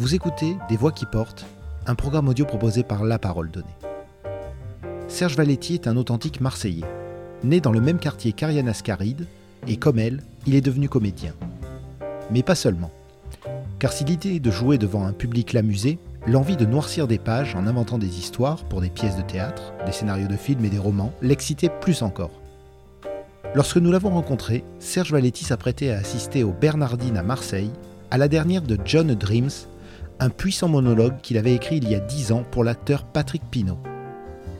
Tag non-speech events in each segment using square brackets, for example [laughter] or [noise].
Vous écoutez Des Voix qui portent, un programme audio proposé par La Parole Donnée. Serge Valetti est un authentique Marseillais. Né dans le même quartier qu'Ariane Ascaride, et comme elle, il est devenu comédien. Mais pas seulement. Car si l'idée de jouer devant un public l'amusait, l'envie de noircir des pages en inventant des histoires pour des pièces de théâtre, des scénarios de films et des romans l'excitait plus encore. Lorsque nous l'avons rencontré, Serge Valetti s'apprêtait à assister aux Bernardines à Marseille, à la dernière de John Dreams, un puissant monologue qu'il avait écrit il y a dix ans pour l'acteur Patrick Pinault.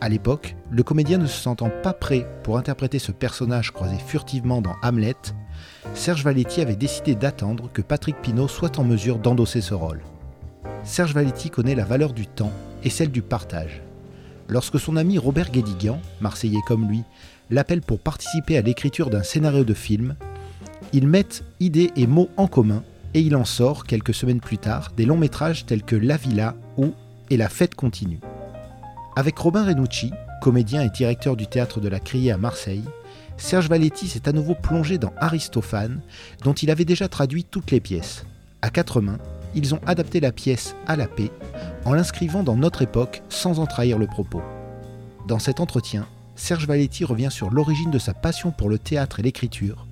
À l'époque, le comédien ne se sentant pas prêt pour interpréter ce personnage croisé furtivement dans Hamlet, Serge Valetti avait décidé d'attendre que Patrick Pinault soit en mesure d'endosser ce rôle. Serge Valetti connaît la valeur du temps et celle du partage. Lorsque son ami Robert Guédiguian, marseillais comme lui, l'appelle pour participer à l'écriture d'un scénario de film, ils mettent idées et mots en commun et il en sort, quelques semaines plus tard, des longs métrages tels que La Villa ou Et la fête continue. Avec Robin Renucci, comédien et directeur du théâtre de la Criée à Marseille, Serge Valetti s'est à nouveau plongé dans Aristophane, dont il avait déjà traduit toutes les pièces. À quatre mains, ils ont adapté la pièce à la paix en l'inscrivant dans notre époque sans en trahir le propos. Dans cet entretien, Serge Valetti revient sur l'origine de sa passion pour le théâtre et l'écriture,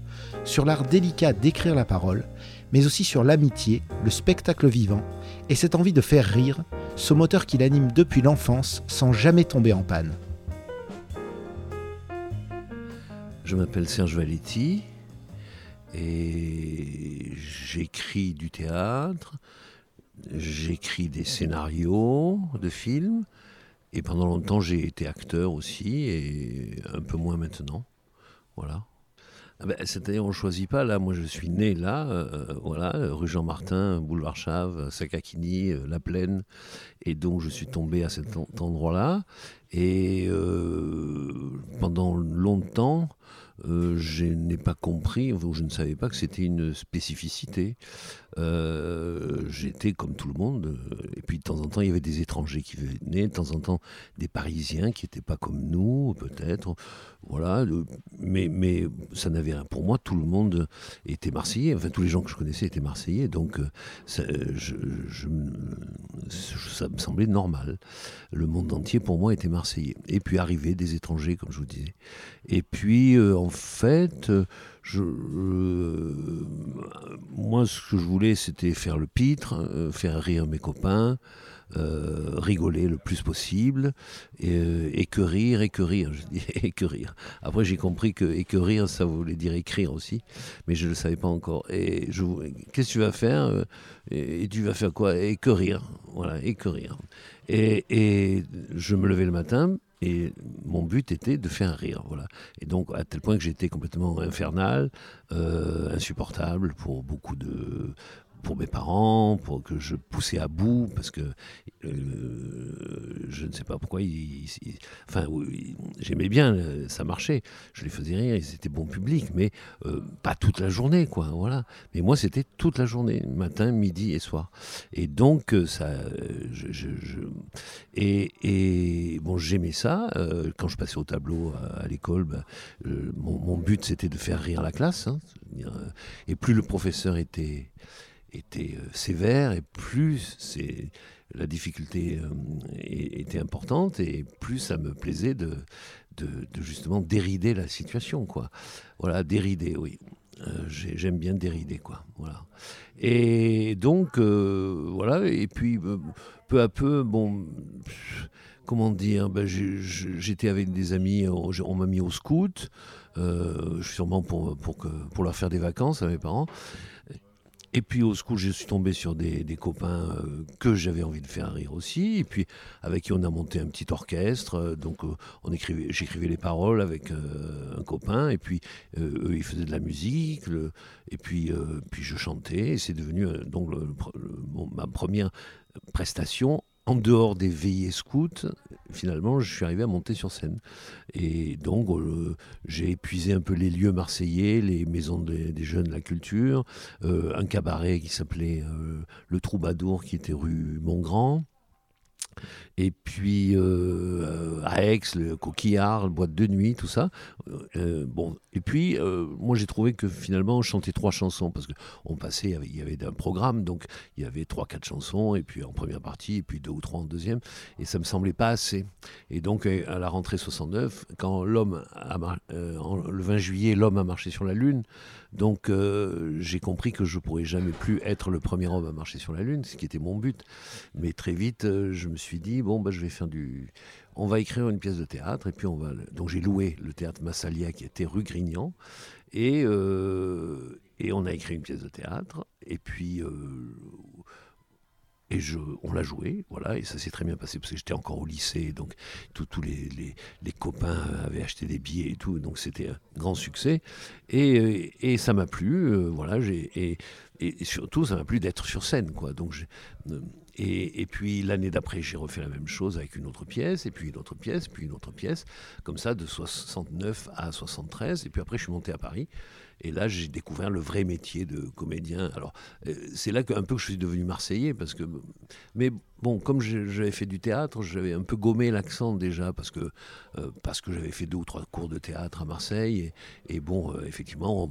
sur l'art délicat d'écrire la parole, mais aussi sur l'amitié, le spectacle vivant et cette envie de faire rire, ce moteur qui l'anime depuis l'enfance sans jamais tomber en panne. Je m'appelle Serge Valetti et j'écris du théâtre, j'écris des scénarios de films, et pendant longtemps, j'ai été acteur aussi, et un peu moins maintenant. Voilà. Ah ben, C'est-à-dire, on ne choisit pas. Là, moi, je suis né là, euh, voilà, rue Jean-Martin, boulevard Chave, Sakakini, euh, La Plaine. Et donc, je suis tombé à cet endroit-là. Et euh, pendant longtemps, euh, je n'ai pas compris, je ne savais pas que c'était une spécificité. Euh, j'étais comme tout le monde, euh, et puis de temps en temps, il y avait des étrangers qui venaient, de temps en temps, des Parisiens qui n'étaient pas comme nous, peut-être. Voilà, mais, mais ça n'avait rien. Pour moi, tout le monde était marseillais, enfin, tous les gens que je connaissais étaient marseillais, donc ça me semblait normal. Le monde entier, pour moi, était marseillais. Et puis arrivaient des étrangers, comme je vous disais. Et puis, en fait, je, euh, moi, ce que je voulais, c'était faire le pitre, euh, faire rire mes copains, euh, rigoler le plus possible, et, que rire, et que rire, [laughs] je dis, et que rire. Après, j'ai compris que et que rire, ça voulait dire écrire aussi, mais je ne le savais pas encore. Et je, qu'est-ce que tu vas faire et, tu vas faire quoi? Et que rire, voilà, et que rire. Et, et je me levais le matin, et mon but était de faire rire, voilà. Et donc à tel point que j'étais complètement infernal, euh, insupportable pour beaucoup de pour mes parents, pour que je poussais à bout, parce que euh, je ne sais pas pourquoi, enfin, j'aimais bien, euh, ça marchait, je les faisais rire, ils étaient bon public, mais euh, pas toute la journée, quoi, voilà. Mais moi, c'était toute la journée, matin, midi et soir. Et donc, ça, je, et, bon, j'aimais ça. quand je passais au tableau à, l'école, ben, mon, mon, but, c'était de faire rire la classe. Hein, et plus le professeur était était euh, sévère et plus la difficulté euh, était importante et plus ça me plaisait de, justement dérider la situation quoi. Voilà dérider oui. Euh, j'aime bien dérider quoi. Voilà. Et donc voilà et puis peu à peu bon comment dire ben, j'étais avec des amis on, m'a mis au scout sûrement pour, pour leur faire des vacances à mes parents et puis au secours, je suis tombé sur des, copains euh, que j'avais envie de faire rire aussi, et puis avec qui on a monté un petit orchestre. Euh, donc euh, on écrivait, j'écrivais les paroles avec un copain, et puis eux ils faisaient de la musique, et puis puis je chantais. Et c'est devenu donc ma première prestation en dehors des veillées scouts, finalement, je suis arrivé à monter sur scène. Et donc, euh, j'ai épuisé un peu les lieux marseillais, les maisons des, jeunes la culture, euh, un cabaret qui s'appelait euh, Le Troubadour, qui était rue Montgrand. Et puis euh, à Aix, le coquillard, le boîte de nuit, tout ça. Euh, bon, et puis euh, moi j'ai trouvé que finalement on chantait trois chansons parce que on passait, il y avait un programme, donc il y avait trois quatre chansons et puis en première partie et puis deux ou trois en deuxième, et ça me semblait pas assez. Et donc à la rentrée 69, quand l'homme le 20 juillet, l'homme a marché sur la lune, donc j'ai compris que je pourrais jamais plus être le premier homme à marcher sur la lune, ce qui était mon but. Mais très vite, je me suis dit bon, bah, je vais faire du. On va écrire une pièce de théâtre et puis on va. Donc j'ai loué le théâtre Massalia qui était rue Grignan et, euh, et on a écrit une pièce de théâtre et puis. Euh, et je, on l'a joué, voilà, et ça s'est très bien passé parce que j'étais encore au lycée, donc tous les, les, les, copains avaient acheté des billets et tout, donc c'était un grand succès. Et, et ça m'a plu, euh, voilà, et, et, surtout ça m'a plu d'être sur scène, quoi. Donc et, puis l'année d'après, j'ai refait la même chose avec une autre pièce, et puis une autre pièce, puis une autre pièce, comme ça de 69 à 73. Et puis après, je suis monté à Paris. Et là, j'ai découvert le vrai métier de comédien. Alors, euh, c'est là qu'un peu que je suis devenu marseillais, parce que. Mais bon, comme j'avais fait du théâtre, j'avais un peu gommé l'accent déjà, parce que, euh, que j'avais fait deux ou trois cours de théâtre à Marseille. Et, bon, euh, effectivement,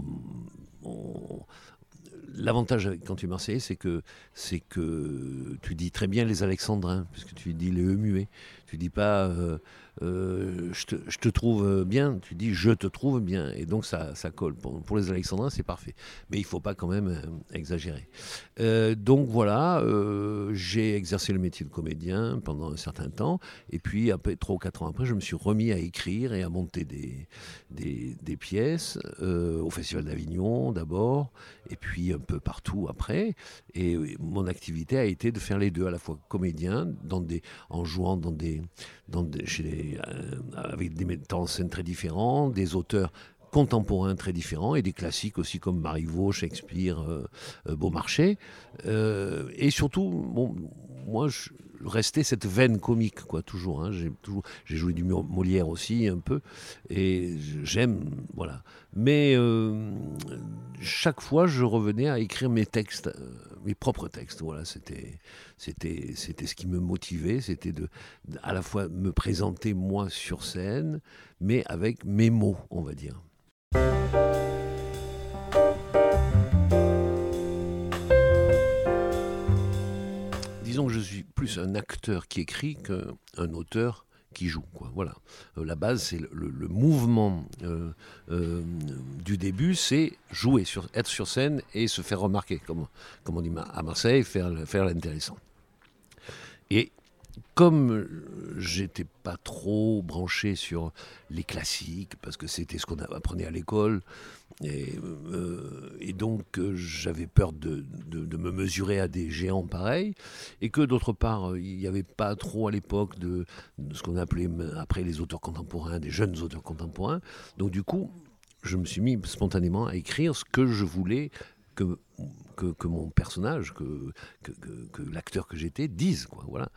l'avantage quand tu es marseillais, c'est que, que tu dis très bien les alexandrins, puisque tu dis les muets. Tu dis pas euh, euh, je, te, trouve bien, tu dis je te trouve bien. Et donc ça, ça colle. Pour, les alexandrins, c'est parfait. Mais il faut pas quand même euh, exagérer. donc voilà, j'ai exercé le métier de comédien pendant un certain temps. Et puis, après, trois ou quatre ans après, je me suis remis à écrire et à monter des, des, pièces au Festival d'Avignon d'abord, et puis un peu partout après. Et mon activité a été de faire les deux, à la fois comédien, en jouant dans des euh, avec des metteurs en scène très différents, des auteurs contemporains très différents et des classiques aussi comme Marivaux, Shakespeare, euh, euh, Beaumarchais. et surtout, moi, restais cette veine comique, quoi, toujours. Hein. J'ai toujours, j'ai joué du Molière aussi un peu, et j'aime, voilà. Mais chaque fois, je revenais à écrire mes textes, mes propres textes. Voilà, c'était, c'était, c'était ce qui me motivait, c'était de, à la fois me présenter moi sur scène, mais avec mes mots, on va dire. Disons que je suis plus un acteur qui écrit qu'un auteur qui joue. Quoi. Voilà. Euh, la base, c'est le, mouvement euh, euh, du début, c'est jouer, sur, être sur scène et se faire remarquer, comme, on dit à Marseille, faire, faire l'intéressant. Et comme j'étais pas trop branché sur les classiques, parce que c'était ce qu'on apprenait à l'école, et, euh, donc j'avais peur de, me mesurer à des géants pareils, et que d'autre part, il n'y avait pas trop à l'époque de, ce qu'on appelait après les auteurs contemporains, des jeunes auteurs contemporains. Donc du coup, je me suis mis spontanément à écrire ce que je voulais que que, mon personnage, que, que, l'acteur que j'étais dise. Quoi, voilà.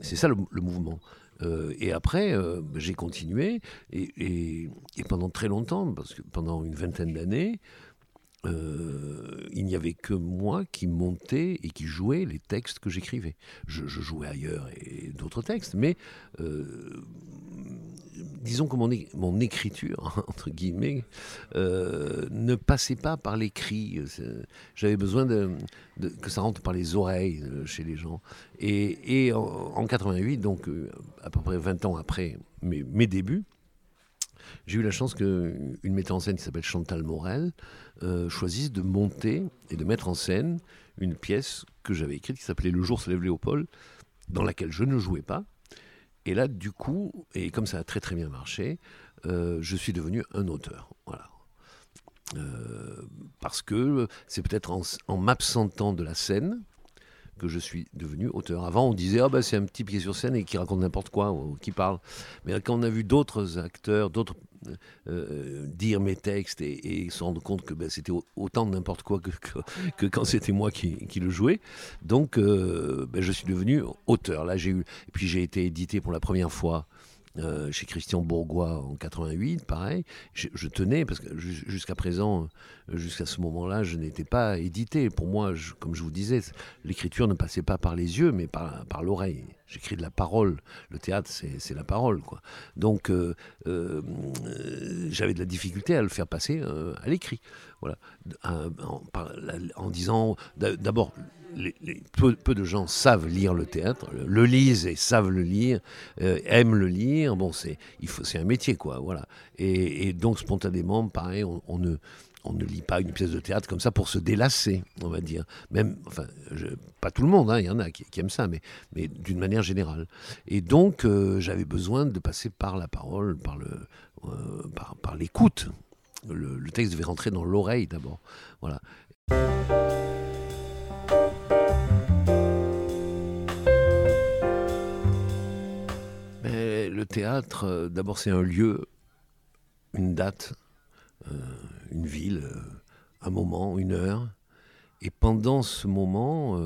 C'est ça le, mouvement. Euh, et après, euh, j'ai continué, et, et, pendant très longtemps, parce que pendant une vingtaine d'années, euh, il n'y avait que moi qui montais et qui jouais les textes que j'écrivais. Je, jouais ailleurs et d'autres textes, mais disons que mon, écriture, [laughs] entre guillemets, euh, ne passait pas par l'écrit. J'avais besoin que ça rentre par les oreilles chez les gens. Et, en, 88, donc à peu près 20 ans après mes, débuts, j'ai eu la chance qu'une metteur en scène qui s'appelle Chantal Morel euh, choisisse de monter et de mettre en scène une pièce que j'avais écrite qui s'appelait Le jour se lève Léopold, dans laquelle je ne jouais pas. Et là, du coup, et comme ça a très très bien marché, euh, je suis devenu un auteur. Voilà. Euh, parce que c'est peut-être en, en m'absentant de la scène, que je suis devenu auteur. Avant, on disait ah bah c'est un petit pied sur scène et qui raconte n'importe quoi qui parle. Mais quand on a vu d'autres acteurs, d'autres euh, dire mes textes et, se rendre compte que ben, c'était autant de n'importe quoi que, quand c'était moi qui, qui, le jouais. Donc, euh, ben, je suis devenu auteur. Là, j'ai eu et puis j'ai été édité pour la première fois euh, chez Christian Bourgois en 88, pareil. Je, tenais, parce que jusqu'à présent, jusqu'à ce moment-là, je n'étais pas édité. Pour moi, comme je vous disais, l'écriture ne passait pas par les yeux, mais par, par l'oreille. J'écris de la parole. Le théâtre, c'est la parole. Quoi. Donc, euh, euh, j'avais de la difficulté à le faire passer à l'écrit. Voilà. en disant, d'abord, peu, de gens savent lire le théâtre, le, lisent et savent le lire, euh, aiment le lire. Bon, c'est un métier, quoi. Voilà. Et, donc spontanément, pareil, on, ne on ne lit pas une pièce de théâtre comme ça pour se délasser, on va dire. Même, enfin, pas tout le monde, hein, il y en a qui, aiment ça, mais, mais d'une manière générale. Et donc, euh, j'avais besoin de passer par la parole, par le, euh, par l'écoute. Le, le, texte devait rentrer dans l'oreille d'abord. Voilà. Le théâtre, euh, d'abord, c'est un lieu, une date, euh, une ville, euh, un moment, une heure. Et pendant ce moment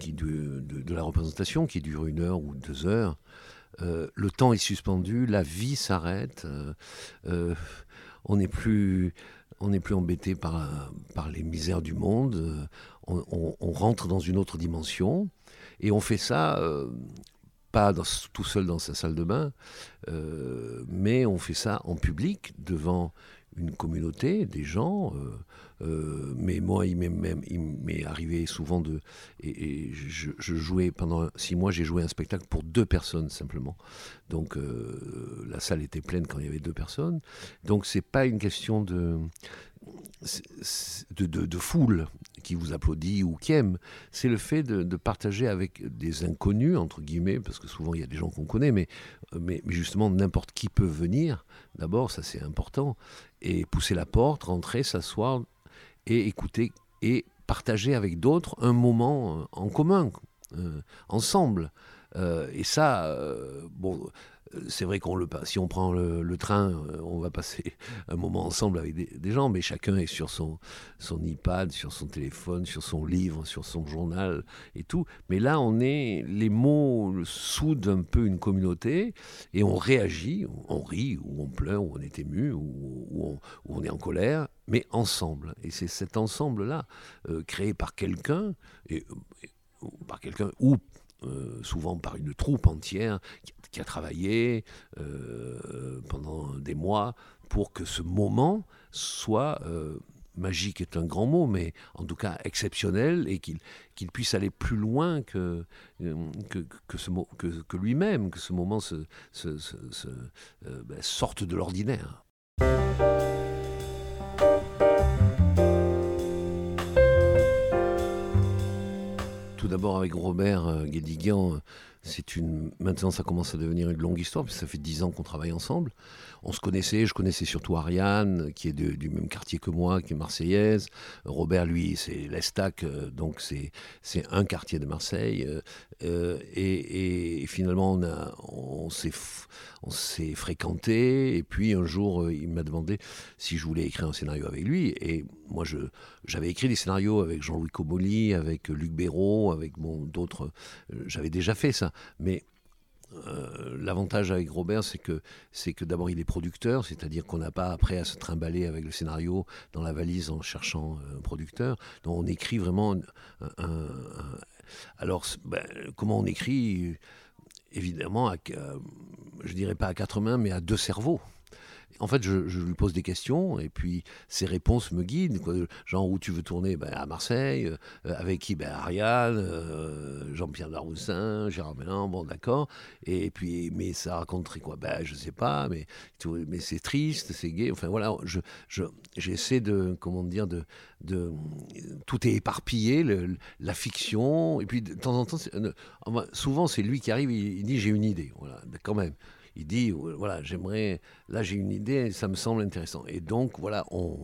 qui de, la représentation, qui dure une heure ou deux heures, le temps est suspendu, la vie s'arrête. on n'est plus on n'est plus embêté par, par les misères du monde, on, rentre dans une autre dimension, et on fait ça pas tout seul dans sa salle de bain, euh, mais on fait ça en public devant une communauté, des gens. Euh, euh, mais moi, il m'est arrivé souvent de. Et, je, jouais pendant six mois, j'ai joué un spectacle pour deux personnes simplement. Donc la salle était pleine quand il y avait deux personnes. Donc c'est pas une question de de, foule qui vous applaudit ou qui aime, c'est le fait de, partager avec des inconnus, entre guillemets, parce que souvent il y a des gens qu'on connaît, mais, mais, justement n'importe qui peut venir, d'abord, ça c'est important, et pousser la porte, rentrer, s'asseoir et écouter et partager avec d'autres un moment en commun, euh, ensemble. Euh, et ça, euh, bon, c'est vrai qu'on le si on prend le, train, euh, on va passer [laughs] un moment ensemble avec des, gens, mais chacun est sur son, iPad, sur son téléphone, sur son livre, sur son journal et tout. Mais là, on est, les mots soudent un peu une communauté et on réagit, on rit, ou on pleure, ou on est ému, ou, on, est en colère, mais ensemble. Et c'est cet ensemble-là, euh, créé par quelqu'un, et, par quelqu'un ou euh, souvent par une troupe entière qui, a travaillé euh, pendant des mois pour que ce moment soit euh, magique est un grand mot, mais en tout cas exceptionnel et qu'il puisse aller plus loin que, que, que, ce, que, que lui-même, que ce moment ben, sorte de l'ordinaire. d'abord avec Robert euh, Guédiguian, c'est une. Maintenant, ça commence à devenir une longue histoire, parce que ça fait dix ans qu'on travaille ensemble. On se connaissait, je connaissais surtout Ariane, qui est du même quartier que moi, qui est marseillaise. Robert, lui, c'est l'Estac, euh, donc c'est un quartier de Marseille. Euh, et, finalement, on, a, on s'est fréquenté. Et puis un jour, il m'a demandé si je voulais écrire un scénario avec lui. Et moi, j'avais écrit des scénarios avec Jean-Louis Comolli, avec Luc Béraud, avec d'autres. J'avais déjà fait ça. Mais euh, l'avantage avec Robert, c'est que, c'est que d'abord il est producteur, c'est-à-dire qu'on n'a pas après à se trimballer avec le scénario dans la valise en cherchant un producteur. Donc on écrit vraiment alors, ben, comment on écrit? Évidemment, à, je dirais pas à quatre mains, mais à deux cerveaux en fait, je, lui pose des questions et puis ses réponses me guident. Genre, où tu veux tourner? Ben, À Marseille. Euh, avec qui? Ben, Ariane, euh, Jean-Pierre Daroussin, Gérard Mélan, bon, d'accord. Et puis, mais ça raconterait quoi? Ben, je sais pas, mais, mais c'est triste, c'est gay. Enfin, voilà, je, j'essaie de, comment dire, de, de, tout est éparpillé, la fiction, et puis de temps en temps, euh, souvent c'est lui qui arrive, il, dit j'ai une idée, voilà, quand même il dit voilà, j'aimerais, là j'ai une idée, ça me semble intéressant. Et donc voilà, on,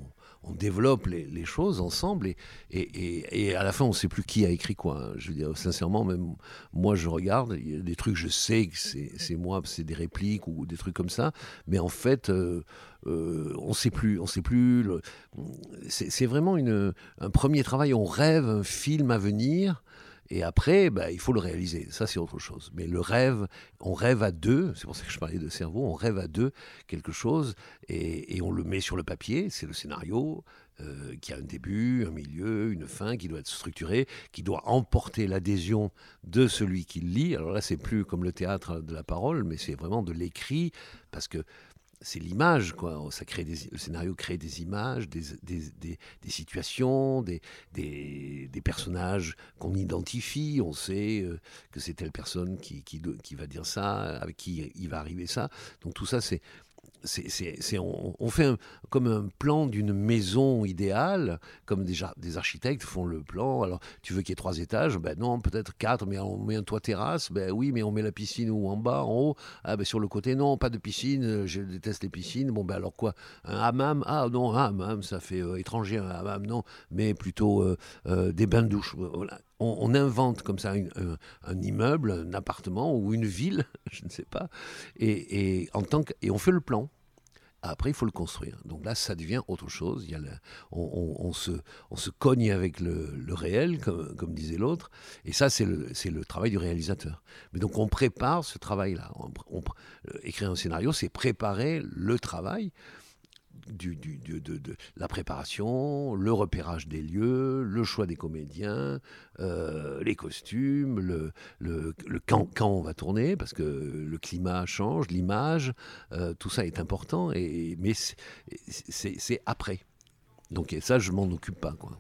développe les, choses ensemble et, et, et, à la fin on ne sait plus qui a écrit quoi. Hein. Je veux dire, sincèrement, même moi je regarde, il y a des trucs, je sais que c'est moi, c'est des répliques ou des trucs comme ça, mais en fait. Euh, euh, on sait plus, on sait plus. C'est vraiment une, un premier travail. On rêve un film à venir, Et après, bah, il faut le réaliser. Ça, c'est autre chose. Mais le rêve, on rêve à deux. C'est pour ça que je parlais de cerveau. On rêve à deux quelque chose et, on le met sur le papier. C'est le scénario. Euh, qui a un début, un milieu, une fin, qui doit être structuré, qui doit emporter l'adhésion de celui qui lit. Alors là, c'est plus comme le théâtre de la parole, mais c'est vraiment de l'écrit, parce que c'est l'image, quoi. Ça crée des, le scénario crée des images, des, des, des, situations, des, personnages qu'on identifie. On sait euh, que c'est telle personne qui, qui, qui, va dire ça, avec qui il va arriver ça. Donc tout ça, c'est on, fait comme un plan d'une maison idéale, comme déjà des architectes font le plan. Alors, tu veux qu'il y ait trois étages? Ben non, peut-être quatre, mais on met un toit terrasse. Ben oui, mais on met la piscine où? En bas, en haut? Ah ben sur le côté, non, pas de piscine. Je déteste les piscines. Bon ben alors quoi? Un hammam? Ah non, un hammam, ça fait euh, étranger un hammam, non, mais plutôt euh, euh, des bains de douche. On, invente comme ça un, immeuble, un appartement ou une ville, [laughs] je ne sais pas, et, en tant et on fait le plan. Après, il faut le construire. Donc là, ça devient autre chose. Il y a on, se, on se cogne avec le, réel, comme, disait l'autre. Et ça, c'est le, le, travail du réalisateur. Mais donc, on prépare ce travail-là. écrire un scénario, c'est préparer le travail du, de, la préparation, le repérage des lieux, le choix des comédiens, euh, les costumes, le, le, quand, quand, on va tourner, parce que le climat change, l'image, euh, tout ça est important, et, mais c'est après. Donc ça, je m'en occupe pas. Quoi.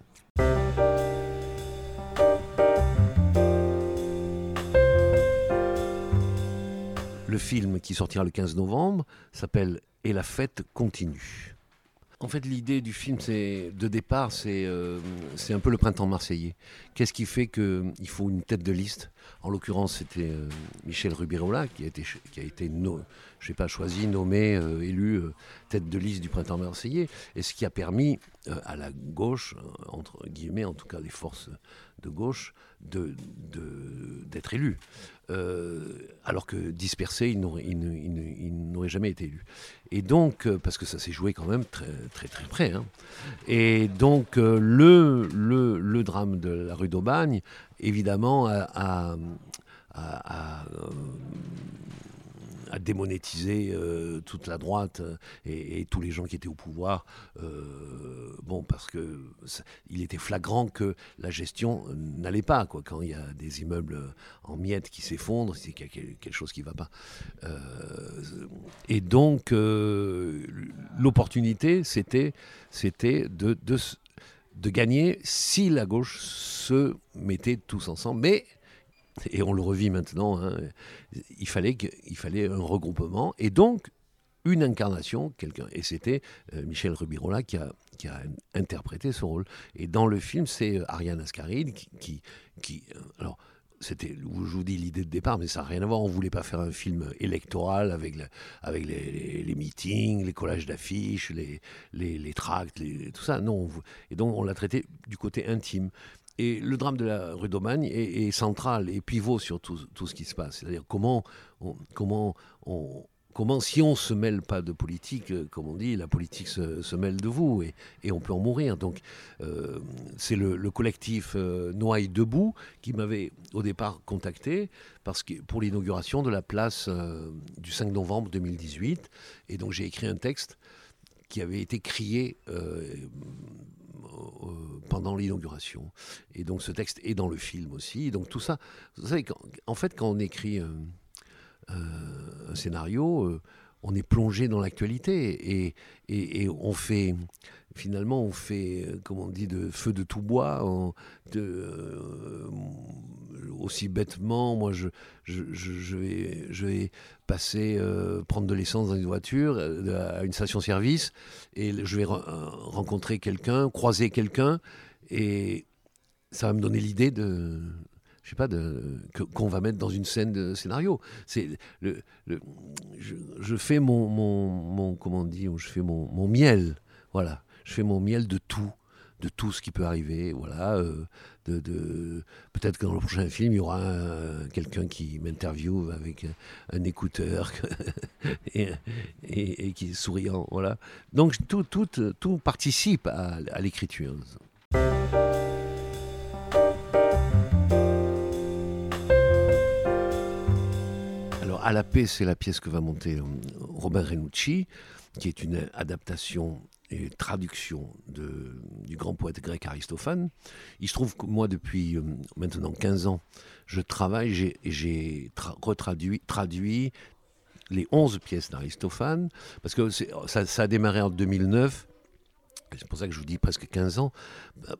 Le film qui sortira le 15 novembre s'appelle Et la fête continue. En fait, l'idée du film, c'est de départ, c'est euh, un peu le printemps marseillais. Qu'est-ce qui fait qu'il faut une tête de liste? En l'occurrence, c'était euh, Michel Rubirola qui a été, qui a été choisi, nommé, euh, élu tête de liste du printemps marseillais, et ce qui a permis à la gauche, entre guillemets, en tout cas les forces de gauche, d'être élu. alors que dispersé, il n'aurait jamais été élu. Et donc, parce que ça s'est joué quand même très très très près. Hein. Et donc euh, le, drame de la rue d'Aubagne, évidemment, a, euh, démonétisé euh, toute la droite et, tous les gens qui étaient au pouvoir. bon, parce que il était flagrant que la gestion n'allait pas. Quoi. Quand il y a des immeubles en miettes qui s'effondrent, c'est qu'il y a quelque chose qui ne va pas. et donc, l'opportunité, c'était c'était de, de, de, gagner si la gauche se mettait tous ensemble. Mais, et on le revit maintenant, hein, il, fallait il fallait un regroupement et donc une incarnation, quelqu'un. Et c'était euh, Michel Rubirola qui a, qui a interprété ce rôle. Et dans le film, c'est euh, Ariane Ascaride qui, qui, euh, alors, c'était, je vous dis l'idée de départ, mais ça n'a rien à voir. On ne voulait pas faire un film électoral avec, avec les, meetings, les collages d'affiches, les, les, tracts, tout ça. Non. et donc, on l'a traité du côté intime. Et le drame de la rue d'Aubagne est, central et pivot sur tout, tout ce qui se passe. C'est-à-dire comment comment comment, si on ne se mêle pas de politique, euh, comme on dit, la politique se, mêle de vous et, on peut en mourir. Donc, euh, c'est le, collectif euh, Noailles Debout qui m'avait au départ contacté parce que, pour l'inauguration de la place du 5 novembre 2018. Et donc, j'ai écrit un texte qui avait été crié pendant l'inauguration. Et donc, ce texte est dans le film aussi. Donc, tout ça, vous savez, en fait, quand on écrit un scénario, euh, on est plongé dans l'actualité et, on fait finalement on fait comme on dit de feu de tout bois euh, aussi bêtement moi je vais passer euh, prendre de l'essence dans une voiture à une station service et je vais rencontrer quelqu'un croiser quelqu'un et ça va me donner l'idée de je sais pas, qu'on va mettre dans une scène de scénario. C'est le, je, fais mon, mon, comment on dit, je fais mon, miel, voilà. Je fais mon miel de tout, de tout ce qui peut arriver, voilà. Euh, de, peut-être que dans le prochain film, il y aura quelqu'un qui m'interviewe avec un, écouteur [laughs] et, et, qui est souriant, voilà. Donc tout, tout, tout participe à, à l'écriture. À la paix, c'est la pièce que va monter Robin Renucci, qui est une adaptation et traduction de, du grand poète grec Aristophane. Il se trouve que moi, depuis maintenant 15 ans, je travaille, j'ai retraduit traduit les 11 pièces d'Aristophane, parce que ça, ça, a démarré en 2009. C'est pour ça que je vous dis presque 15 ans,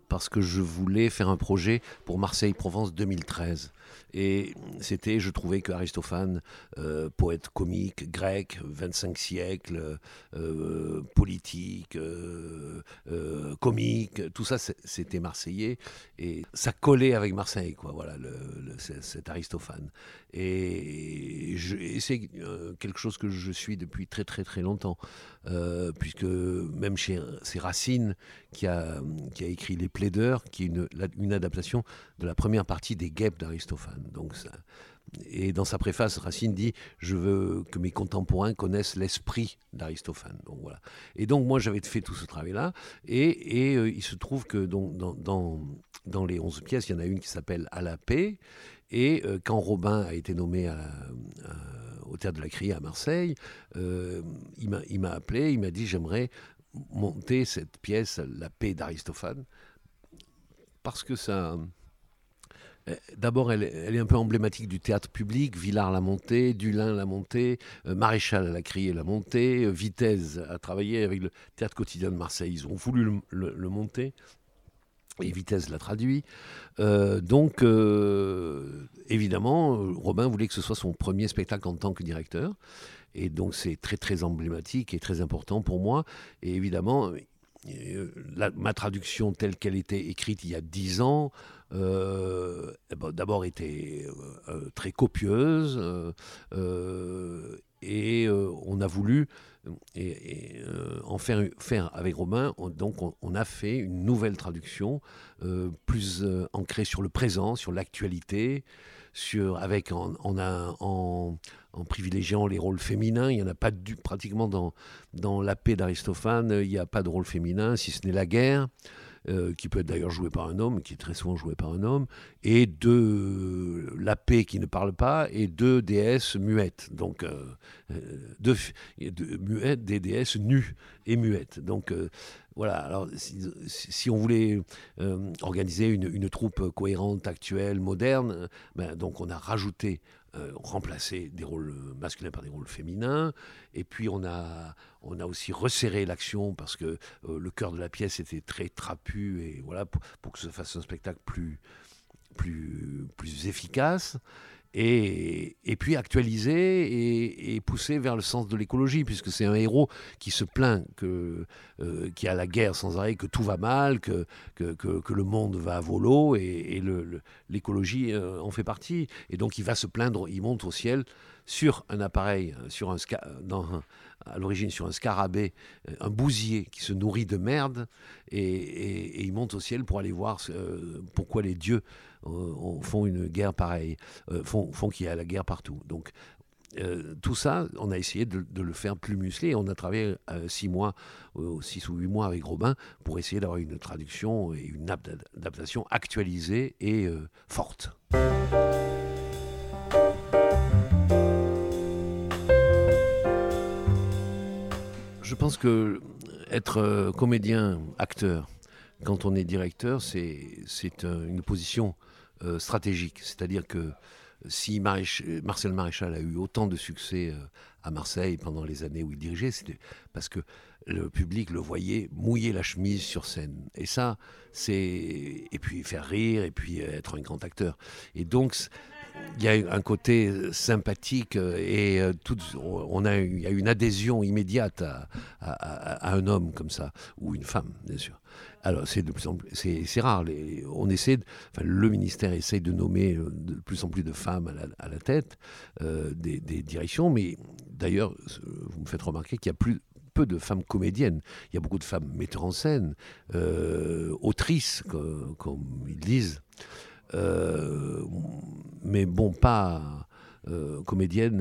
parce que je voulais faire un projet pour Marseille-Provence 2013. Et c'était, je trouvais que Aristophane, euh, poète comique, grec, 25 siècles, euh, politique, euh, comique, tout ça, c'était marseillais. Et ça collait avec Marseille, quoi, voilà, cet Aristophane. Et, c'est quelque chose que je suis depuis très, très, très longtemps. puisque même chez c'est Racine qui a, qui a écrit Les Plaideurs, qui est une, adaptation de la première partie des Guêpes d'Aristophane. Donc et dans sa préface, Racine dit Je veux que mes contemporains connaissent l'esprit d'Aristophane. Donc voilà. Et donc, moi, j'avais fait tout ce travail-là. Et, et euh, il se trouve que donc, dans, dans, dans, les 11 pièces, il y en a une qui s'appelle À la paix. Et euh, quand Robin a été nommé au Théâtre de la Criée à Marseille, euh, il m'a appelé, il m'a dit J'aimerais monter cette pièce, La paix d'Aristophane, parce que ça euh, d'abord, elle, est un peu emblématique du théâtre public. Villard l'a montée, Dulin l'a montée, euh, Maréchal l'a crié l'a montée, euh, Vitesse a travaillé avec le théâtre quotidien de Marseille. Ils ont voulu le, monter. Et Vitesse l'a traduit. donc, évidemment, Robin voulait que ce soit son premier spectacle en tant que directeur. Et donc, c'est très, très emblématique et très important pour moi. Et évidemment, ma traduction telle qu'elle était écrite il y a dix ans, euh, eh ben, d'abord était euh, euh, très copieuse et on a voulu en faire, faire avec Romain. donc on, a fait une nouvelle traduction plus ancrée sur le présent, sur l'actualité, sur avec en, en, privilégiant les rôles féminins. Il n'y en a pas pratiquement dans, dans la paix d'Aristophane. Il n'y a pas de rôle féminin, si ce n'est la guerre. Euh, qui peut être d'ailleurs joué par un homme, qui est très souvent joué par un homme, et de la paix qui ne parle pas, et deux déesses muettes. Donc, euh, euh, deux, muettes, des déesses nues et muettes. Donc, voilà, alors si, on voulait organiser une, troupe cohérente, actuelle, moderne, ben, donc on a rajouté euh, remplacer des rôles masculins par des rôles féminins. Et puis on a, on a aussi resserré l'action parce que euh, le cœur de la pièce était très trapu et voilà pour, pour que ça fasse un spectacle plus, plus, plus efficace et, puis actualiser et, et, pousser vers le sens de l'écologie, puisque c'est un héros qui se plaint que, euh, qui a la guerre sans arrêt, que tout va mal, que, que, le monde va à volo, et, et l'écologie euh, en fait partie. Et donc il va se plaindre, il monte au ciel sur un appareil, sur un, dans à l'origine sur un scarabée, euh, un bousier qui se nourrit de merde, et, il monte au ciel pour aller voir pourquoi les dieux euh, font une guerre pareille, euh, font, font qu'il y a la guerre partout. Donc euh, tout ça, on a essayé de, le faire plus musclé. On a travaillé six mois, six ou huit mois avec Robin pour essayer d'avoir une traduction et une adaptation actualisée et forte. Je pense que être comédien, acteur, quand on est directeur, c'est une position euh, stratégique. C'est-à-dire que si Marcel Maréchal a eu autant de succès euh, à Marseille pendant les années où il dirigeait, c'était parce que le public le voyait mouiller la chemise sur scène. Et ça, c'est. Et puis faire rire, et puis être un grand acteur. Et donc, il y a un côté sympathique euh, et tout, on a, il y a une adhésion immédiate à, à, un homme comme ça, ou une femme, bien sûr. Alors, c'est de plus en plus, c'est, rare. on essaie, enfin, le ministère essaie de nommer euh, de plus en plus de femmes à la, tête euh, des, directions, mais d'ailleurs, vous me faites remarquer qu'il y a plus peu de femmes comédiennes. Il y a beaucoup de femmes metteurs en scène, euh, autrices, comme, ils disent. mais bon, pas comédienne,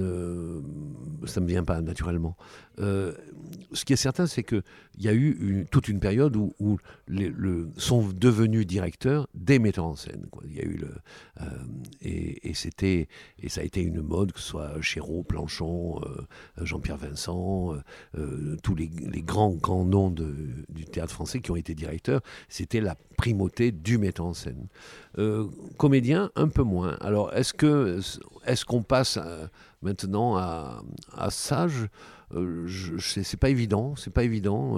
ça ne me vient pas naturellement. ce qui est certain, c'est qu'il y a eu toute une période où, les, le, sont devenus directeurs des metteurs en scène. Il y a eu le, et, c'était et ça a été une mode, que ce soit Chéreau, Planchon, Jean-Pierre Vincent, tous les, grands grands noms du théâtre français qui ont été directeurs. C'était la primauté du metteur en scène. Euh, comédien, un peu moins. Alors, est-ce que est-ce qu'on passe euh, maintenant à, sage? Euh, C'est pas évident. C'est pas évident.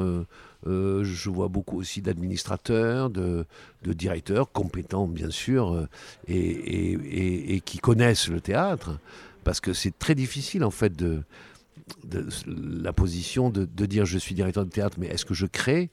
je vois beaucoup aussi d'administrateurs, de, directeurs compétents, bien sûr, et, qui connaissent le théâtre, parce que c'est très difficile en fait de la position de, dire je suis directeur de théâtre, mais est-ce que je crée?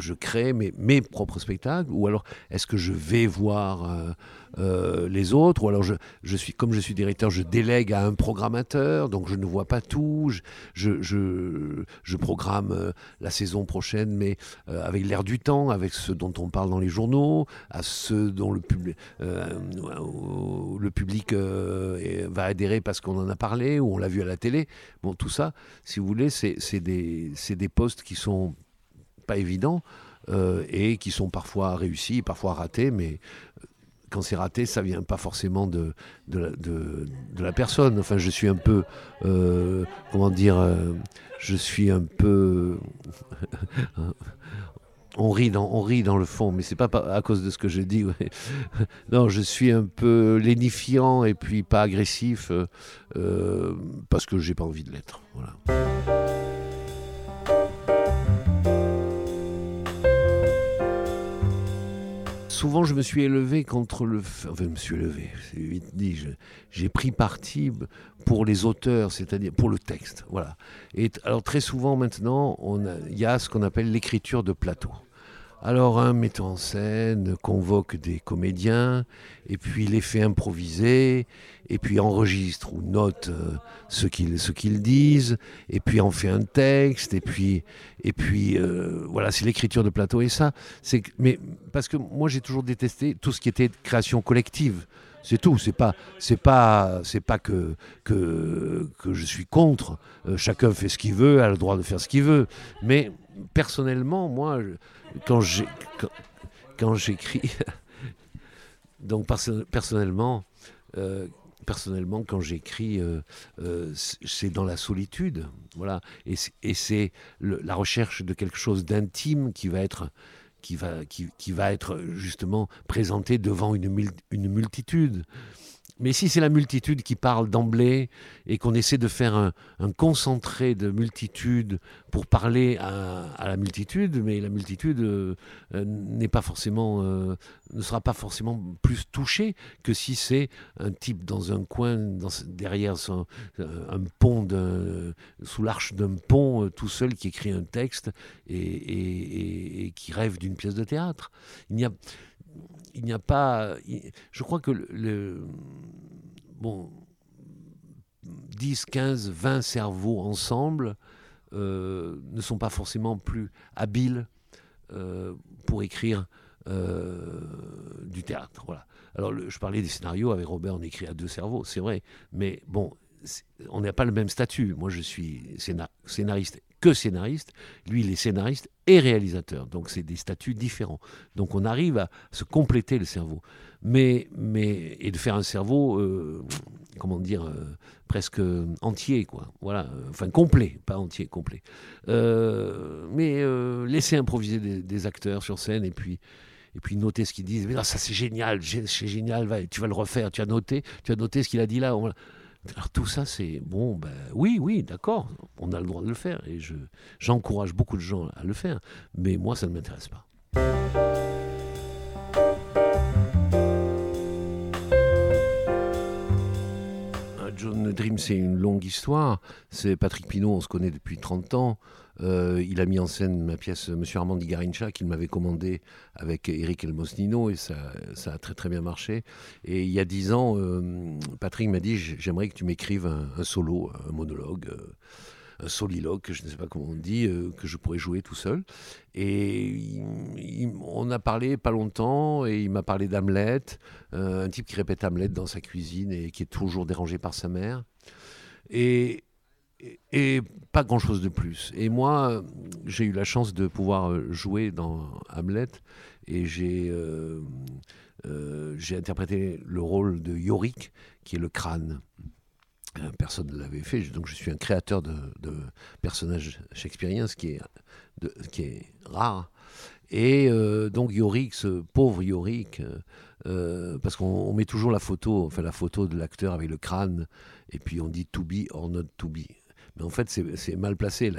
Je crée mes, mes, propres spectacles ou alors est-ce que je vais voir euh, euh, les autres ou alors je, je, suis comme je suis directeur je délègue à un programmateur donc je ne vois pas tout je, je, je programme euh, la saison prochaine mais avec l'air du temps avec ce dont on parle dans les journaux à ceux dont le, public le public va adhérer parce qu'on en a parlé ou on l'a vu à la télé. Bon tout ça si vous voulez c'est des, des postes qui sont pas évidents euh, et qui sont parfois réussis, parfois ratés, mais euh, quand c'est raté, ça vient pas forcément de, de, la, de, la personne. Enfin, je suis un peu, euh, comment dire, je suis un peu. [laughs] on rit dans, on rit dans le fond, mais c'est pas à cause de ce que je dis. [laughs] non, je suis un peu lénifiant et puis pas agressif parce que j'ai pas envie de l'être. Souvent, je me suis élevé contre le. Enfin, je me suis élevé, c'est vite dit. J'ai pris parti pour les auteurs, c'est-à-dire pour le texte. Voilà. Et alors, très souvent, maintenant, il y a ce qu'on appelle l'écriture de plateau. Alors un metteur en scène convoque des comédiens, et puis les fait improviser, et puis enregistre ou note euh, ce qu'ils disent, et puis en fait un texte, et puis, et puis euh, voilà, c'est l'écriture de plateau. Et ça, c'est mais parce que moi j'ai toujours détesté tout ce qui était création collective. C'est tout. C'est pas, c'est pas, c'est pas que, que que je suis contre. Euh, chacun fait ce qu'il veut, a le droit de faire ce qu'il veut. Mais personnellement, moi, quand j'ai quand, j'écris, [laughs] donc personnellement, euh, personnellement, quand j'écris, euh, c'est dans la solitude, voilà, et c'est la recherche de quelque chose d'intime qui va être qui va, être justement présenté devant une multitude. Mais si c'est la multitude qui parle d'emblée et qu'on essaie de faire un, concentré de multitude pour parler à, la multitude, mais la multitude euh, euh, n'est pas forcément, euh, ne sera pas forcément plus touchée que si c'est un type dans un coin, derrière un pont, sous l'arche d'un pont, tout seul qui écrit un texte et, qui rêve d'une pièce de théâtre. Il a il n'y a pas. Je crois que le, bon, 10, 15, 20 cerveaux ensemble euh, ne sont pas forcément plus habiles euh, pour écrire euh, du théâtre. Voilà. Alors, je parlais des scénarios avec Robert, on écrit à deux cerveaux, c'est vrai, mais bon, on n'a pas le même statut. Moi, je suis scénariste que scénariste. Lui, il est scénariste et réalisateur. Donc, c'est des statuts différents. Donc, on arrive à se compléter le cerveau. Mais, mais et de faire un cerveau, euh, comment dire, euh, presque entier, quoi. Voilà, enfin complet, pas entier, complet. Euh, mais laisser improviser des, acteurs sur scène et puis et puis noter ce qu'ils disent. Mais ça c'est génial, c'est génial, tu vas le refaire, tu as noté, tu as noté ce qu'il a dit là. Alors tout ça, c'est bon, ben oui, oui, d'accord, on a le droit de le faire et je, j'encourage beaucoup de gens à le faire, mais moi, ça ne m'intéresse pas. John Dream, c'est une longue histoire. C'est Patrick Pinot, on se connaît depuis 30 ans. Euh, il a mis en scène ma pièce Monsieur Armand Garincha qu'il m'avait commandé avec Eric Elmosnino et ça, a très très bien marché. Et il y a dix ans, euh, Patrick m'a dit j'aimerais que tu m'écrives un, solo, un monologue. Euh, un soliloque, je ne sais pas comment on dit, euh, que je pourrais jouer tout seul. Et on a parlé pas longtemps, et il m'a parlé d'Hamlet, un type qui répète Hamlet dans sa cuisine et qui est toujours dérangé par sa mère. Et, et pas grand-chose de plus. Et moi, j'ai eu la chance de pouvoir jouer dans Hamlet, et j'ai euh, j'ai interprété le rôle de Yorick, qui est le crâne. Euh, personne ne l'avait fait, donc je suis un créateur de, personnages shakespeariens, ce qui est, qui est rare. Et euh, donc Yorick, ce pauvre Yorick, parce qu'on met toujours la photo, enfin la photo de l'acteur avec le crâne, et puis on dit to be or not to be. Mais en fait, c'est mal placé.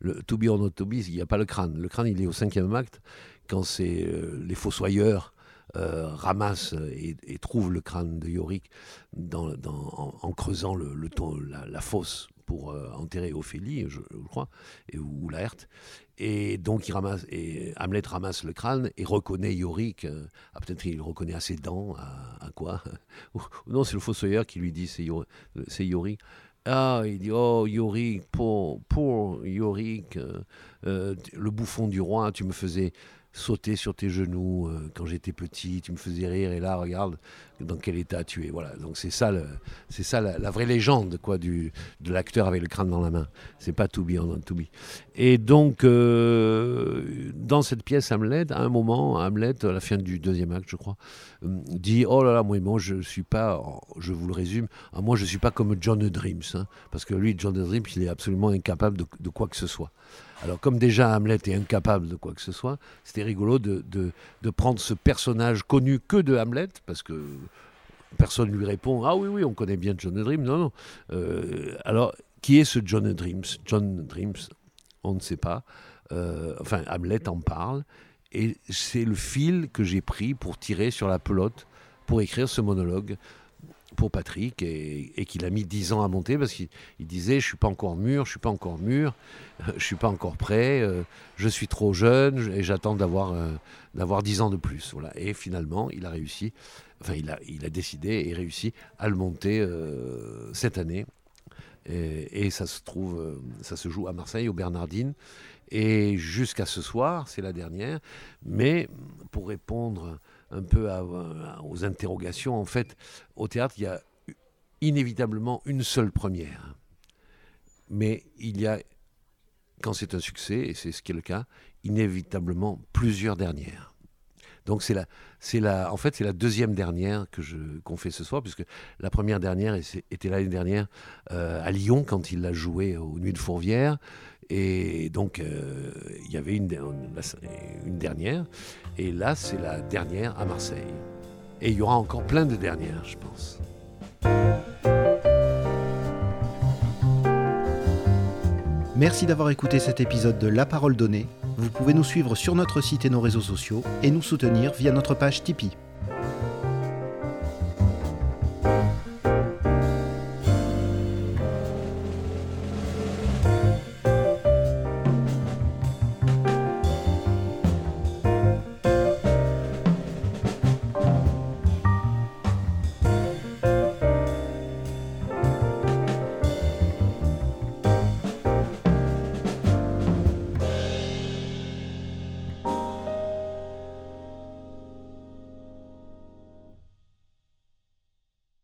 le to be or not to be, il n'y a pas le crâne. Le crâne, il est au cinquième acte, quand c'est les fossoyeurs euh, ramasse et, trouve le crâne de Yorick en, creusant le, la, fosse pour euh, enterrer Ophélie, je, crois, et, ou, Laerte. Et donc Hamlet ramasse le crâne et reconnaît Yorick. Euh, ah, peut-être qu'il reconnaît à ses dents, à, quoi? [laughs] Non, c'est le fossoyeur qui lui dit c'est Yorick. Ah, il dit, oh Yorick, pour, pour Yorick, le bouffon du roi, tu me faisais sauter sur tes genoux euh, quand j'étais petit, tu me faisais rire et là regarde dans quel état tu es. Voilà, donc c'est ça, c'est ça la, vraie légende quoi du de l'acteur avec le crâne dans la main. C'est pas To Be Not To Be. Et donc euh, dans cette pièce Hamlet, à un moment, Hamlet à la fin du deuxième acte, je crois, euh, dit oh là là moi, moi je suis pas, je vous le résume, ah, moi je suis pas comme John Dreams, hein, parce que lui John Dreams il est absolument incapable de quoi que ce soit. Alors comme déjà Hamlet est incapable de quoi que ce soit, c'était rigolo de, de, prendre ce personnage connu que de Hamlet, parce que personne ne lui répond Ah oui, oui, on connaît bien John Dreams. Non, non. Euh, alors, qui est ce John Dreams? John Dreams, on ne sait pas. Euh, enfin, Hamlet en parle. Et c'est le fil que j'ai pris pour tirer sur la pelote, pour écrire ce monologue pour Patrick et, qu'il a mis dix ans à monter parce qu'il disait je suis pas encore mûr, je suis pas encore mûr, je suis pas encore prêt, euh, je suis trop jeune et j'attends d'avoir euh, d'avoir dix ans de plus. Voilà. Et finalement, il a réussi, enfin il a, il a décidé et réussi à le monter euh, cette année. Et, et, ça se trouve, ça se joue à Marseille, aux Bernardines. Et jusqu'à ce soir, c'est la dernière. Mais pour répondre un peu aux interrogations. En fait, au théâtre, il y a inévitablement une seule première. Mais il y a, quand c'est un succès, et c'est ce qui est le cas, inévitablement plusieurs dernières. Donc c'est la, c'est la, en fait c'est la deuxième dernière que qu'on fait ce soir, puisque la première dernière était l'année dernière euh, à Lyon quand il l'a joué aux Nuits de Fourvière. Et donc, euh, il y avait une, une, dernière. Et là, c'est la dernière à Marseille. Et il y aura encore plein de dernières, je pense. Merci d'avoir écouté cet épisode de La Parole Donnée. Vous pouvez nous suivre sur notre site et nos réseaux sociaux et nous soutenir via notre page Tipeee.